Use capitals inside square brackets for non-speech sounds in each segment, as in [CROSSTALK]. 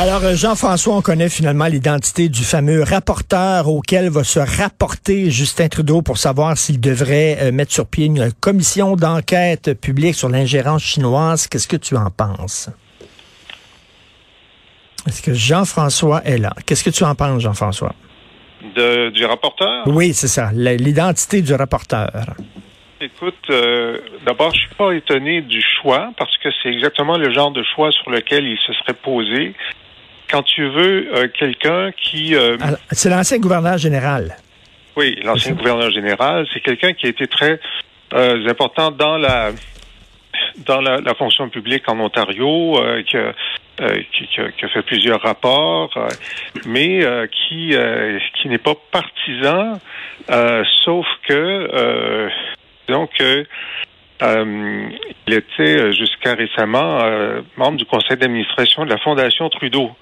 Alors, euh, Jean-François, on connaît finalement l'identité du fameux rapporteur auquel va se rapporter Justin Trudeau pour savoir s'il devrait euh, mettre sur pied une commission d'enquête publique sur l'ingérence chinoise. Qu'est-ce que tu en penses? Est-ce que Jean-François est là? Qu'est-ce que tu en penses, Jean-François? du rapporteur? Oui, c'est ça. L'identité du rapporteur. Écoute, euh, d'abord, je suis pas étonné du choix parce que c'est exactement le genre de choix sur lequel il se serait posé. Quand tu veux euh, quelqu'un qui... Euh, c'est l'ancien gouverneur général. Oui, l'ancien gouverneur général, c'est quelqu'un qui a été très important dans la dans la, la, fonction publique en Ontario, qui a euh, qui, qui, a, fait plusieurs rapports, euh, mais euh, qui qui n'est pas partisan, sauf que donc il était jusqu'à récemment membre du conseil d'administration de la Fondation Trudeau.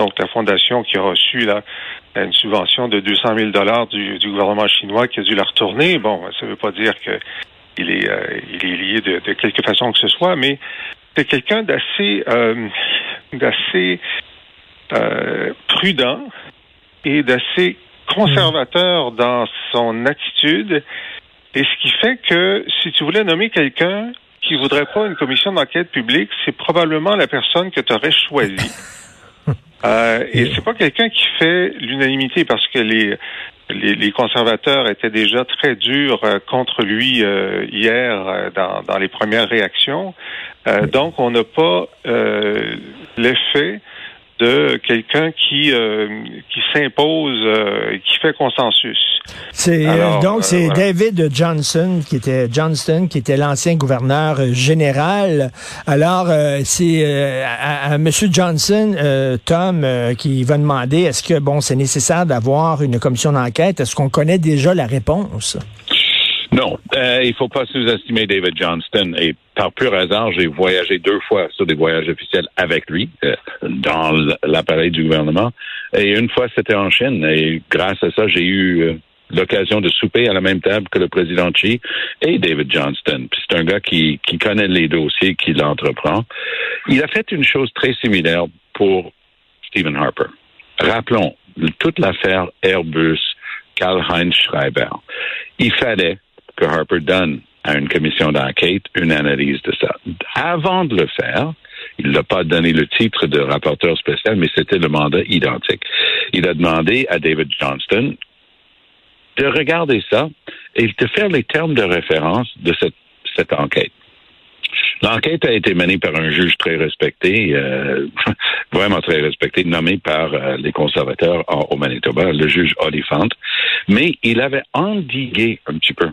Donc la fondation qui a reçu là, une subvention de 200 000 dollars du, du, gouvernement chinois qui a dû la retourner. Bon, ça ne veut pas dire que il est, il est lié de, de quelque façon que ce soit, mais c'est quelqu'un d'assez euh, d'assez euh, prudent et d'assez conservateur dans son attitude. Et ce qui fait que si tu voulais nommer quelqu'un qui voudrait pas une commission d'enquête publique, c'est probablement la personne que tu aurais choisie. [LAUGHS] Euh, et c'est pas quelqu'un qui fait l'unanimité parce que les, les, conservateurs étaient déjà très durs euh, contre lui euh, hier dans, dans, les premières réactions. donc, on n'a pas l'effet de quelqu'un qui euh, qui s'impose, euh, qui fait consensus. C'est donc c'est euh, David Johnson qui était Johnston qui était l'ancien gouverneur général. Alors c'est à, à, Monsieur Johnson, Tom, qui va demander est-ce que bon c'est nécessaire d'avoir une commission d'enquête? Est-ce qu'on connaît déjà la réponse? Non, euh, il faut pas sous-estimer David Johnston. Et par pur hasard, j'ai voyagé deux fois sur des voyages officiels avec lui euh, dans l'appareil du gouvernement. Et une fois, c'était en Chine. Et grâce à ça, j'ai eu euh, l'occasion de souper à la même table que le président Xi et David Johnston. C'est un gars qui, qui connaît les dossiers, qui l'entreprend. Il a fait une chose très similaire pour Stephen Harper. Rappelons toute l'affaire Airbus, Karl-Heinz Schreiber. Il fallait Harper donne à une commission d'enquête une analyse de ça. Avant de le faire, il n'a pas donné le titre de rapporteur spécial, mais c'était le mandat identique. Il a demandé à David Johnston de regarder ça et de faire les termes de référence de cette, cette enquête. L'enquête a été menée par un juge très respecté, euh, [LAUGHS] vraiment très respecté, nommé par euh, les conservateurs au Manitoba, le juge Oliphant, mais il avait endigué un petit peu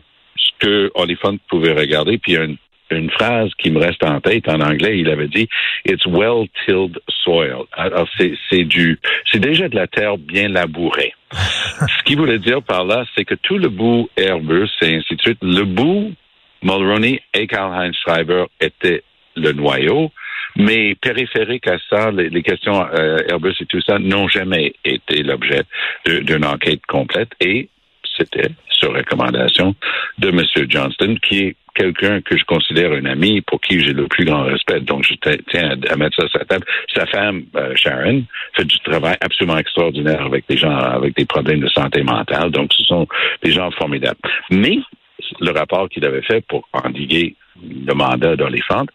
que Oliphant pouvait regarder. Puis il y a une, une phrase qui me reste en tête en anglais. Il avait dit "It's well-tilled soil". Alors c'est c'est du c'est déjà de la terre bien labourée. [LAUGHS] Ce qu'il voulait dire par là, c'est que tout le bout Airbus et ainsi de suite, le bout Mulroney et Karl-Heinz Schreiber était le noyau. Mais périphérique à ça, les, questions euh, Airbus et tout ça n'ont jamais été l'objet d'une enquête complète. Et c'était sur recommandation de M. Johnston, qui est quelqu'un que je considère un ami pour qui j'ai le plus grand respect. Donc, je tiens à, mettre ça sur la table. Sa femme, euh, Sharon, fait du travail absolument extraordinaire avec des gens avec des problèmes de santé mentale. Donc, ce sont des gens formidables. Mais le rapport qu'il avait fait pour endiguer le mandat d'Oliphant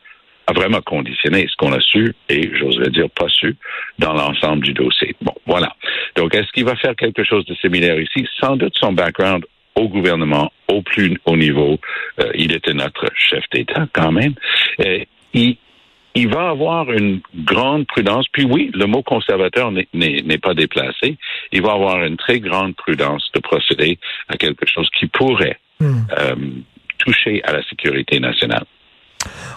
a vraiment conditionné ce qu'on a su et, j'oserais dire, pas su dans l'ensemble du dossier. Bon, voilà. Donc, est-ce qu'il va faire quelque chose de similaire ici? Sans doute son background au gouvernement, au plus haut niveau. Euh, il était notre chef d'État quand même. Et il, il va avoir une grande prudence. Puis oui, le mot conservateur n'est pas déplacé. Il va avoir une très grande prudence de procéder à quelque chose qui pourrait hmm. euh, toucher à la sécurité nationale.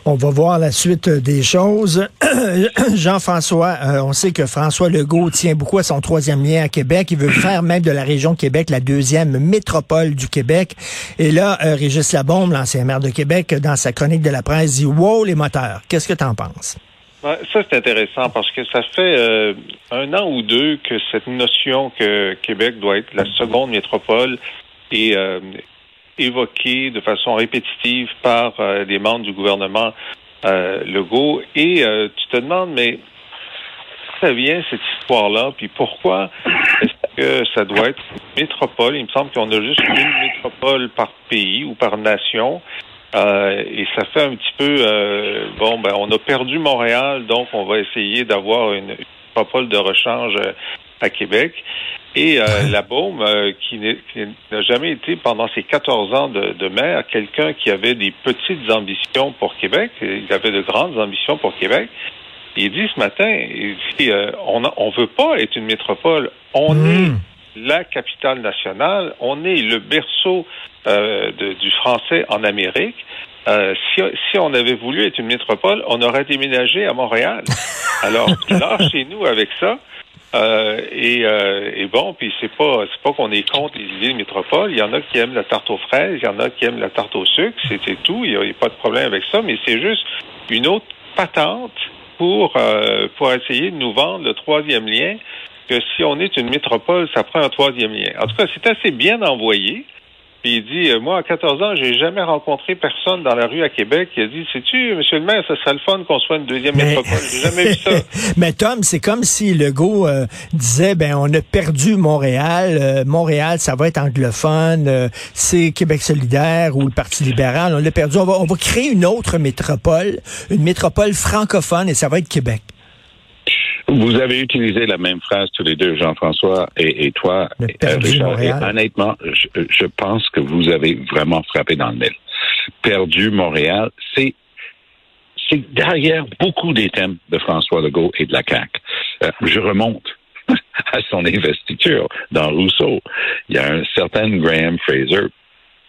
On va voir la suite des choses. [CLEARS THROAT] Jean-François, euh, on sait que François Legault tient beaucoup à son troisième lien à Québec. Il veut faire même de la région Québec la deuxième métropole du Québec. Et là, euh, Régis Labombe, l'ancien maire de Québec, dans sa chronique de la presse, dit « Wow, les moteurs! » Qu'est-ce que tu en penses? ça, c'est intéressant parce que ça fait euh, un an ou deux que cette notion que Québec doit être la seconde métropole euh, évoquée de façon répétitive par euh, des membres du gouvernement Legault. Et tu te demandes, mais ça vient cette histoire-là, puis pourquoi est-ce que ça doit être une métropole? Il me semble qu'on a juste une métropole par pays ou par nation. Euh, et ça fait un petit peu euh, bon ben on a perdu Montréal, donc on va essayer d'avoir une, une métropole de rechange euh, à Québec. Et la Baume, qui n'a jamais été pendant ses 14 ans de, de maire quelqu'un qui avait des petites ambitions pour Québec, il avait de grandes ambitions pour Québec. Il dit ce matin, il dit, on ne veut pas être une métropole, on mmh. est la capitale nationale, on est le berceau euh, de, du français en Amérique. Euh, si, si, on avait voulu être une métropole, on aurait déménagé à Montréal. [LAUGHS] Alors, là, chez nous avec ça. Euh, et, euh, et, bon, puis c'est pas c'est pas qu'on est contre les idées de métropole. Il y en a qui aiment la tarte aux fraises, il y en a qui aiment la tarte au sucre, c'est tout. Il n'y a, pas de problème avec ça, mais c'est juste une autre patente pour euh, pour essayer de nous vendre le troisième lien. Que si on est une métropole, ça prend un troisième lien. En tout cas, c'est assez bien envoyé. Puis il dit, euh, moi, à 14 ans, j'ai jamais rencontré personne dans la rue à Québec qui a dit, sais-tu, monsieur le maire, ça serait le fun qu'on soit une deuxième métropole. J'ai jamais vu ça. [LAUGHS] Mais Tom, c'est comme si Legault euh, disait, ben, on a perdu Montréal. Euh, Montréal, ça va être anglophone. c'est Québec solidaire ou le Parti libéral. On l'a perdu. On va, on va créer une autre métropole, une métropole francophone et ça va être Québec. Vous avez utilisé la même phrase tous les deux, Jean-François et, toi, euh, Richard. Et honnêtement, je, pense que vous avez vraiment frappé dans le mille. Perdu Montréal, c'est c'est derrière beaucoup des thèmes de François Legault et de la CAQ. Euh, je remonte [LAUGHS] à son investiture dans Rousseau. Il y a un certain Graham Fraser,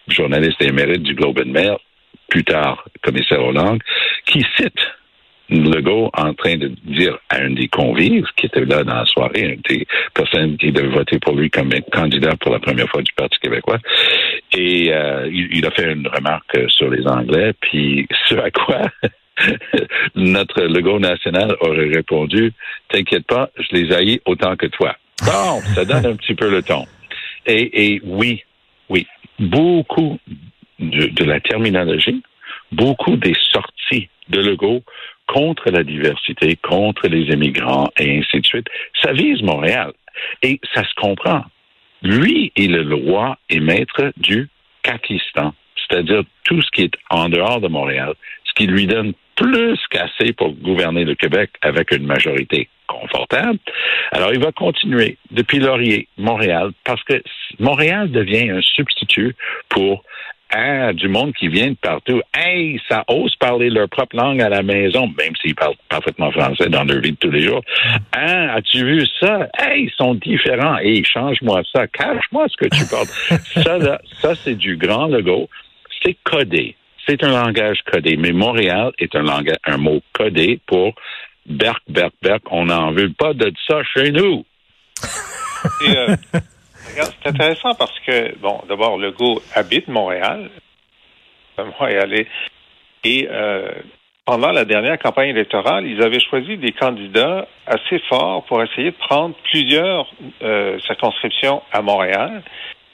journaliste émérite du Globe and Mail, plus tard commissaire aux langues, qui cite Legault en train de dire à un des convives qui était là dans la soirée, une des personnes qui devait voter pour lui comme candidat pour la première fois du Parti québécois, et euh, il, a fait une remarque sur les Anglais, puis ce à quoi [LAUGHS] notre Legault national aurait répondu T'inquiète pas, je les haïs autant que toi. Bon, ça donne un petit peu le ton. Et, et oui, oui, beaucoup de, de la terminologie, beaucoup des sorties de Legault contre la diversité, contre les immigrants et ainsi de suite. Ça vise Montréal. Et ça se comprend. Lui est le roi et maître du Pakistan, c'est-à-dire tout ce qui est en dehors de Montréal, ce qui lui donne plus qu'assez pour gouverner le Québec avec une majorité confortable. Alors, il va continuer depuis Laurier, Montréal, parce que Montréal devient un substitut pour Hein, du monde qui vient de partout. Hey, ça ose parler leur propre langue à la maison, même s'ils parlent parfaitement français dans leur vie de tous les jours. Hein, as-tu vu ça? Hey, ils sont différents. Hey, change-moi ça. Cache-moi ce que tu [LAUGHS] parles. ça, là, ça, c'est du grand logo. C'est codé. C'est un langage codé. Mais Montréal est un langage, un mot codé pour Berk, Berk, Berk. On n'en veut pas de ça chez nous. [LAUGHS] Euh, c'est intéressant parce que, bon, d'abord, Legault habite Montréal. Montréalais. Et euh, pendant la dernière campagne électorale, ils avaient choisi des candidats assez forts pour essayer de prendre plusieurs euh, circonscriptions à Montréal.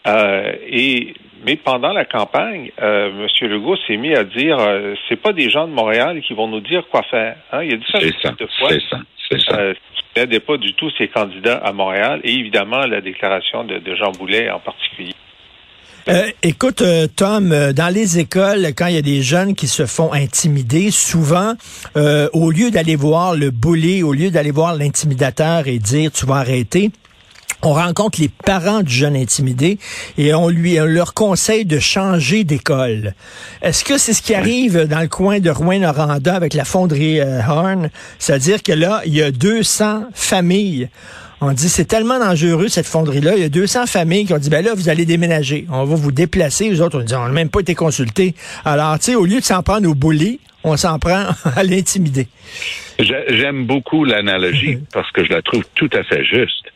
Euh, et mais pendant la campagne, euh, M. Legault s'est mis à dire euh, c'est pas des gens de Montréal qui vont nous dire quoi faire. Hein? Il a dit ça de fois. C'est ça. C'est ça. N'aidait pas du tout ses candidats à Montréal et évidemment la déclaration de, Jean Boulet en particulier. Euh, écoute, euh, Tom, euh, dans les écoles, quand il y a des jeunes qui se font intimider, souvent, au lieu d'aller voir le bully, au lieu d'aller voir l'intimidateur et dire tu vas arrêter, on rencontre les parents du jeune intimidé et on lui leur conseille de changer d'école. Est-ce que c'est ce qui arrive dans le coin de Rouen-Noranda avec la fonderie euh, Horn? C'est-à-dire que là, il y a 200 familles. On dit, c'est tellement dangereux, cette fonderie-là. Il y a 200 familles qui ont dit, ben là, vous allez déménager. On va vous déplacer. Les autres, on dit, on n'a même pas été consultés. Alors, tu sais, au lieu de s'en prendre au bully, on s'en prend [LAUGHS] à l'intimider. J'aime beaucoup l'analogie [LAUGHS] parce que je la trouve tout à fait juste.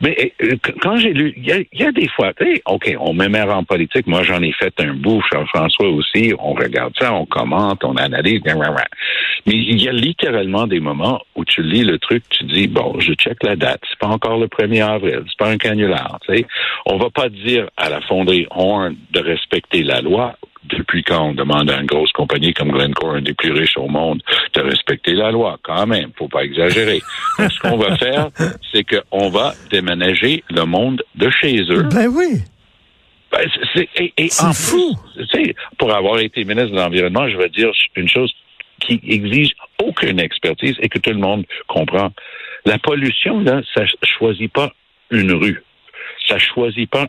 Mais euh, quand j'ai lu, il y, a, des fois, OK, on m'émère en politique. Moi, j'en ai fait un bout, Jean-François aussi. On regarde ça, on commente, on analyse. Mais il y a littéralement des moments où tu lis le truc, tu dis, bon, je check la date. C'est pas encore le 1er avril. C'est pas un canular. sais. On va pas dire à la fonderie Horn de respecter la loi depuis quand on demande à une grosse compagnie comme Glencore, un des plus riches au monde, de respecter la loi, quand même, faut pas exagérer. [LAUGHS] ce qu'on va faire, c'est qu'on va déménager le monde de chez eux. Ben oui. Ben, c'est fou. pour avoir été ministre de l'Environnement, je veux dire une chose qui exige aucune expertise et que tout le monde comprend. La pollution, là, ça choisit pas une rue. Ça choisit pas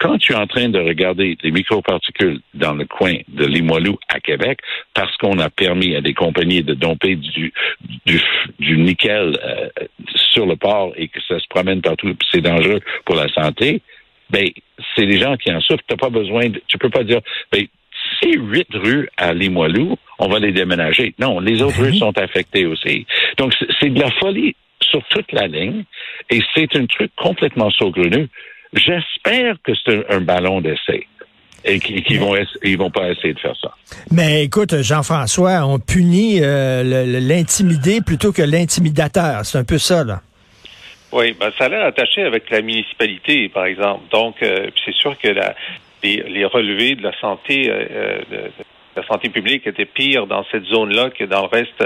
quand tu es en train de regarder les microparticules dans le coin de Limoilou à Québec, parce qu'on a permis à des compagnies de domper du, du, nickel euh, sur le port et que ça se promène partout, c'est dangereux pour la santé, ben, c'est les gens qui en souffrent. T'as pas besoin de, tu peux pas dire, ben, ces huit rues à Limoilou, on va les déménager. Non, les autres rues sont affectées aussi. Donc, c'est de la folie sur toute la ligne et c'est un truc complètement saugrenu. J'espère que c'est un, ballon d'essai et qu'ils vont ils vont pas essayer de faire ça. Mais écoute, Jean-François, on punit euh, l'intimidé plutôt que l'intimidateur. C'est un peu ça, là. Oui, ben, ça a l'air attaché avec la municipalité, par exemple. Donc, euh, c'est sûr que la, les, relevés de la santé euh, de, la santé publique étaient pires dans cette zone-là que dans le reste.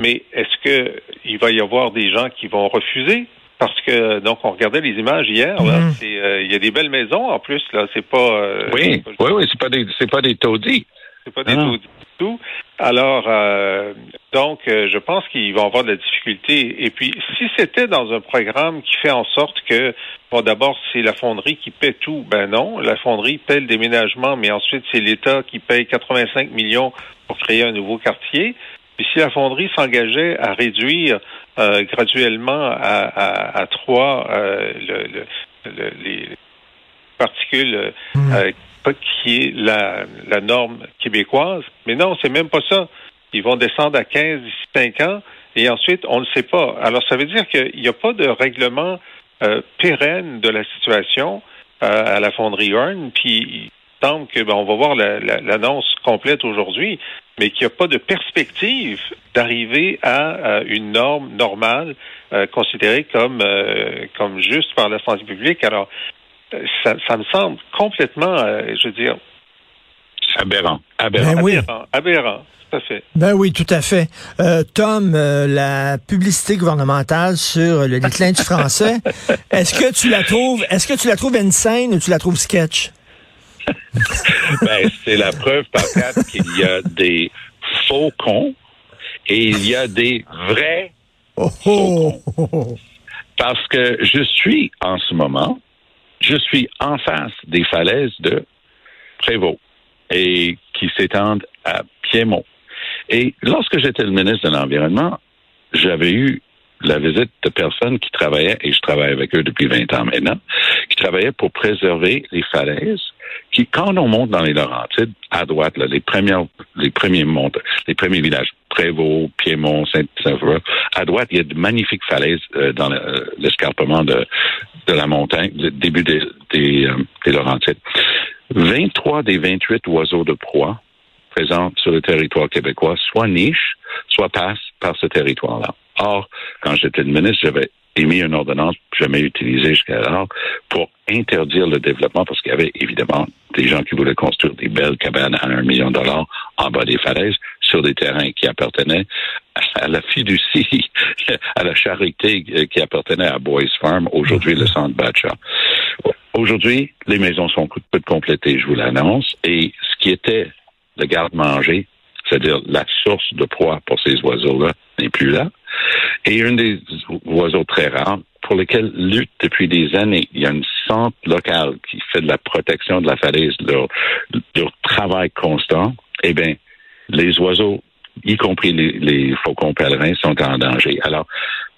mais est-ce que il va y avoir des gens qui vont refuser parce que donc on regardait les images hier. Mhm. Euh, il y a des belles maisons en plus là. C'est pas. Euh, oui, oui, oui. C'est pas des, c'est pas des taudis. C'est pas des taudis du tout. Alors euh, donc je pense qu'ils vont avoir de la difficulté. Et puis si c'était dans un programme qui fait en sorte que bon d'abord c'est la fonderie qui paie tout, ben non, la fonderie paie le déménagement, mais ensuite c'est l'État qui paye 85 millions pour créer un nouveau quartier. Puis si la fonderie s'engageait à réduire euh, graduellement à, à, trois euh, le, les particules euh, qui est la, la norme québécoise, mais non, c'est même pas ça. Ils vont descendre à 15 d'ici 5 ans et ensuite, on ne sait pas. Alors, ça veut dire qu'il n'y a pas de règlement pérenne de la situation à la fonderie Earn, puis semble que ben, on va voir l'annonce complète aujourd'hui, mais qu'il n'y a pas de perspective d'arriver à, une norme normale euh, considérée comme euh, comme juste par la santé publique. Alors, euh, ça, me semble complètement, je veux dire, aberrant, aberrant, ben oui. aberrant, Tout à fait. Ben oui, tout à fait. Tom, la publicité gouvernementale sur le déclin du français, [LAUGHS] est-ce que tu la trouves, est-ce que tu la trouves insane ou tu la trouves sketch? Ben, c'est la preuve par quatre qu'il y a des faux cons et il y a des vrais oh, faux cons. Parce que je suis en ce moment, je suis en face des falaises de Prévost et qui s'étendent à Piémont. Et lorsque j'étais le ministre de l'Environnement, j'avais eu la visite de personnes qui travaillaient, et je travaille avec eux depuis 20 ans maintenant, qui travaillaient pour préserver les falaises qui, quand on monte dans les Laurentides, à droite, là, les premières, les premiers montes, les premiers villages, Prévost, Piémont, Saint-Sauveur, à droite, il y a de magnifiques falaises euh, dans euh, l'escarpement de, de la montagne, le début des, des, euh, des Laurentides. 23 des 28 oiseaux de proie présents sur le territoire québécois soit nichent, soit passent par ce territoire-là. Or, quand j'étais le ministre, j'avais émis une ordonnance jamais utilisée jusqu'à alors pour interdire le développement parce qu'il y avait évidemment des gens qui voulaient construire des belles cabanes à un million de dollars en bas des falaises sur des terrains qui appartenaient à la fiducie, [LAUGHS] à la charité qui appartenait à Boys Farm, aujourd'hui le centre Batcha. Aujourd'hui, les maisons sont toutes complétées, je vous l'annonce, et ce qui était le garde-manger, c'est-à-dire la source de proie pour ces oiseaux-là, n'est plus là. Et un des oiseaux très rares pour lesquels lutte depuis des années. Il y a une centre locale qui fait de la protection de la falaise, leur, travail constant. Eh bien, les oiseaux, y compris les faucons pèlerins, sont en danger. Alors,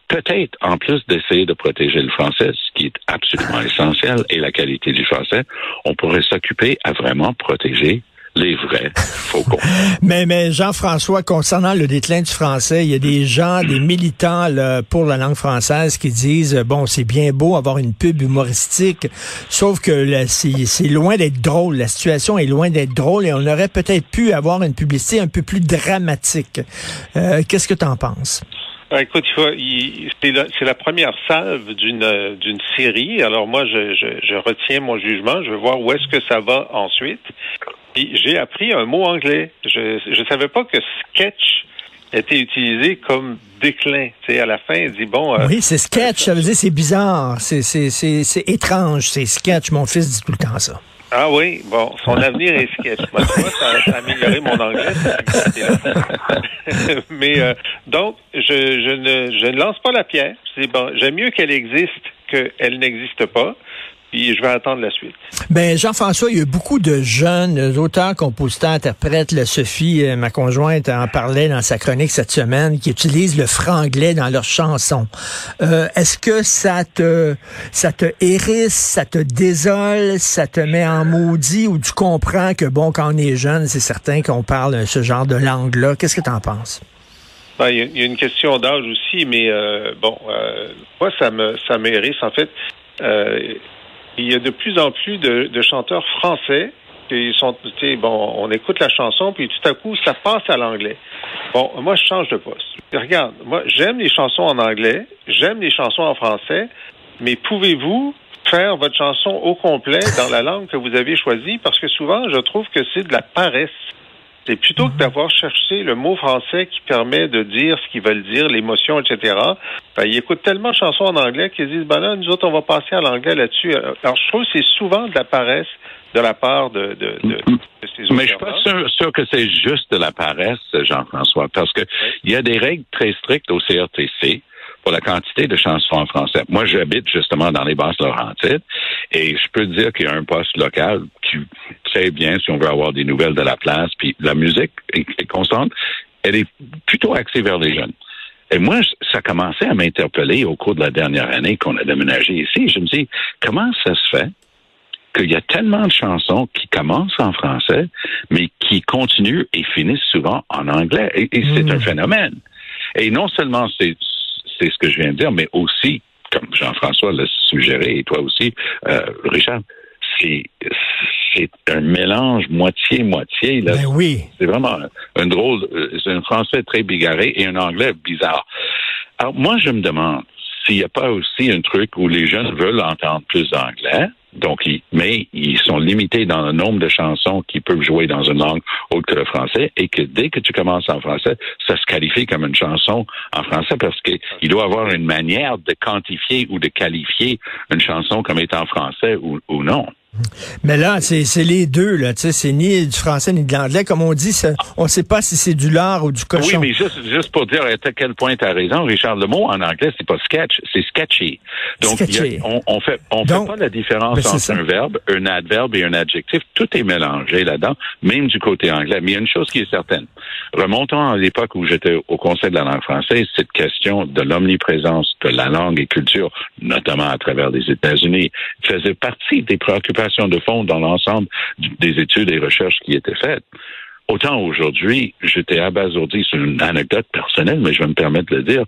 peut-être, en plus d'essayer de protéger le français, ce qui est absolument essentiel, et la qualité du français, on pourrait s'occuper à vraiment protéger les vrais faucons. [LAUGHS] mais, mais Jean-François, concernant le déclin du français, il y a des gens, des militants là, pour la langue française qui disent, bon, c'est bien beau avoir une pub humoristique, sauf que c'est loin d'être drôle. La situation est loin d'être drôle et on aurait peut-être pu avoir une publicité un peu plus dramatique. Euh, Qu'est-ce que tu en penses? Ben, écoute, c'est la, la, première salve d'une d'une série. Alors moi, je, je, je, retiens mon jugement. Je vais voir où est-ce que ça va ensuite. J'ai appris un mot anglais. Je ne savais pas que sketch était utilisé comme déclin. Tu sais, à la fin, il dit bon. Euh, oui, c'est sketch. Ça veut dire c'est bizarre, c'est c'est étrange, c'est sketch. Mon fils dit tout le temps ça. Ah oui, bon, son avenir est sketch. Moi, tu vois, ça, a amélioré mon anglais. [LAUGHS] Mais euh, donc, je, je, ne, je ne lance pas la pierre. C'est bon, j'aime mieux qu'elle existe qu'elle n'existe pas je vais attendre la suite. Ben Jean-François, il y a beaucoup de jeunes auteurs, compositeurs, interprètes. La Sophie, euh, ma conjointe, en parlait dans sa chronique cette semaine, qui utilisent le franglais dans leurs chansons. Euh, est-ce que ça te ça te hérisse, ça te désole, ça te met en maudit ou tu comprends que bon, quand on est jeune, c'est certain qu'on parle ce genre de langue-là? Qu'est-ce que tu en penses? Ben, il y, a une question d'âge aussi, mais euh, bon, moi ça me ça m'hérisse en fait il y a de plus en plus de, chanteurs français qui sont, bon, on écoute la chanson, puis tout à coup, ça passe à l'anglais. Bon, moi, je change de poste. Regarde, moi, j'aime les chansons en anglais, j'aime les chansons en français, mais pouvez-vous faire votre chanson au complet dans la langue que vous avez choisie? Parce que souvent, je trouve que c'est de la paresse. C'est plutôt que d'avoir cherché le mot français qui permet de dire ce qu'ils veulent dire, l'émotion, etc. Ben, ils écoutent tellement de chansons en anglais qu'ils disent, ben là, nous autres, on va passer à l'anglais là-dessus. Alors, je trouve que c'est souvent de la paresse de la part de, de, de, ces Mais je suis pas sûr, que c'est juste de la paresse, Jean-François, parce que il y a des règles très strictes au CRTC pour la quantité de chansons en français. Moi, j'habite justement dans les basses Laurentides et je peux dire qu'il y a un poste local qui sait bien si on veut avoir des nouvelles de la place, puis la musique est, constante, elle est plutôt axée vers les jeunes. Et moi, ça commençait à m'interpeller au cours de la dernière année qu'on a déménagé ici. Je me dis, comment ça se fait qu'il y a tellement de chansons qui commencent en français, mais qui continuent et finissent souvent en anglais? Et, c'est hmm. un phénomène. Et non seulement c'est c'est ce que je viens de dire, mais aussi, comme Jean-François l'a suggéré, et toi aussi, euh, Richard, c'est c'est un mélange moitié-moitié. Ben oui. C'est vraiment un, drôle, euh, c'est un français très bigarré et un anglais bizarre. Alors moi, je me demande s'il n'y a pas aussi un truc où les jeunes veulent entendre plus d'anglais, donc, mais ils sont limités dans le nombre de chansons qu'ils peuvent jouer dans une langue autre que le français et que dès que tu commences en français, ça se qualifie comme une chanson en français parce qu'il doit avoir une manière de quantifier ou de qualifier une chanson comme étant français ou, ou non. Mais là, c'est les deux, là. C'est ni du français ni de l'anglais. Comme on dit, on ne sait pas si c'est du lard ou du cochon. Oui, mais juste, juste pour dire à quel point tu as raison, Richard, le mot en anglais, c'est pas sketch, c'est sketchy. Donc, on, on fait, on fait pas la différence ben, entre un verbe, un adverbe et un adjectif. Tout est mélangé là-dedans, même du côté anglais. Mais il y a une chose qui est certaine. Remontons à l'époque où j'étais au Conseil de la langue française, cette question de l'omniprésence de la langue et culture, notamment à travers les États-Unis, faisait partie des préoccupations de fond dans l'ensemble des études et recherches qui étaient faites. Autant aujourd'hui, j'étais abasourdi sur une anecdote personnelle, mais je vais me permettre de le dire.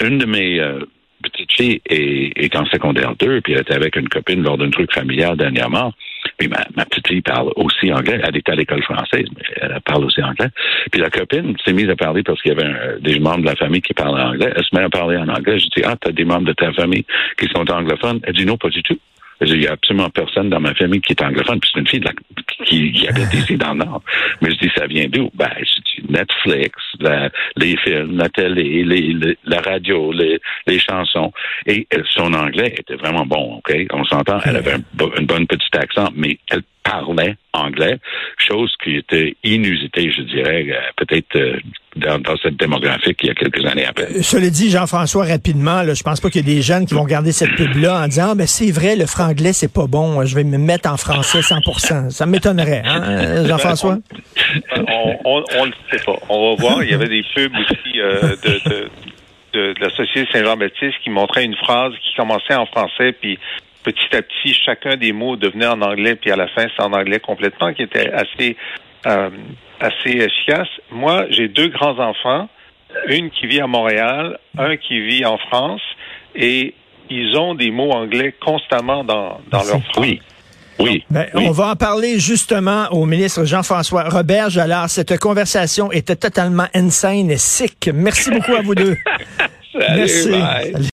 Une de mes euh, petites filles est, en secondaire 2, puis elle était avec une copine lors d'un truc familial dernièrement. Puis ma, petite fille parle aussi anglais. Elle est à l'école française, mais elle parle aussi anglais. Puis la copine s'est mise à parler parce qu'il y avait des membres de la famille qui parlaient anglais. Elle se met à parler en anglais. Je dis, ah, t'as des membres de ta famille qui sont anglophones. Elle dit, non, pas du tout. Il n'y a absolument personne dans ma famille qui est anglophone, puis c'est une fille qui, qui habite ici dans le Nord. Mais je dis, ça vient d'où? Ben, c'est Netflix, les films, la télé, les, la radio, les, chansons. Et son anglais était vraiment bon, OK? On s'entend, elle avait un, une bonne petite accent, mais elle parlait anglais, chose qui était inusitée, je dirais, euh, peut-être euh, dans, cette démographique il y a quelques années après. Euh, cela dit, Jean-François, rapidement, là, je pense pas qu'il y ait des jeunes qui vont garder cette pub-là en disant, ah, ben c'est vrai, le franglais, c'est pas bon, je vais me mettre en français 100%. Ça m'étonnerait, hein, Jean-François? On, ne le sait pas. On va voir. Il y avait des pubs aussi de, de la Société Saint-Jean-Baptiste qui montrait une phrase qui commençait en français, puis petit à petit, chacun des mots devenait en anglais, puis à la fin, c'est en anglais complètement, qui était assez euh, assez efficace. Moi, j'ai deux grands-enfants, une qui vit à Montréal, un qui vit en France, et ils ont des mots anglais constamment dans, dans leur phrase. Oui. Oui, ben, On va en parler justement au ministre Jean-François Roberge. Alors, cette conversation était totalement insane et sick. Merci beaucoup à vous deux. [LAUGHS] Salut, Merci. bye.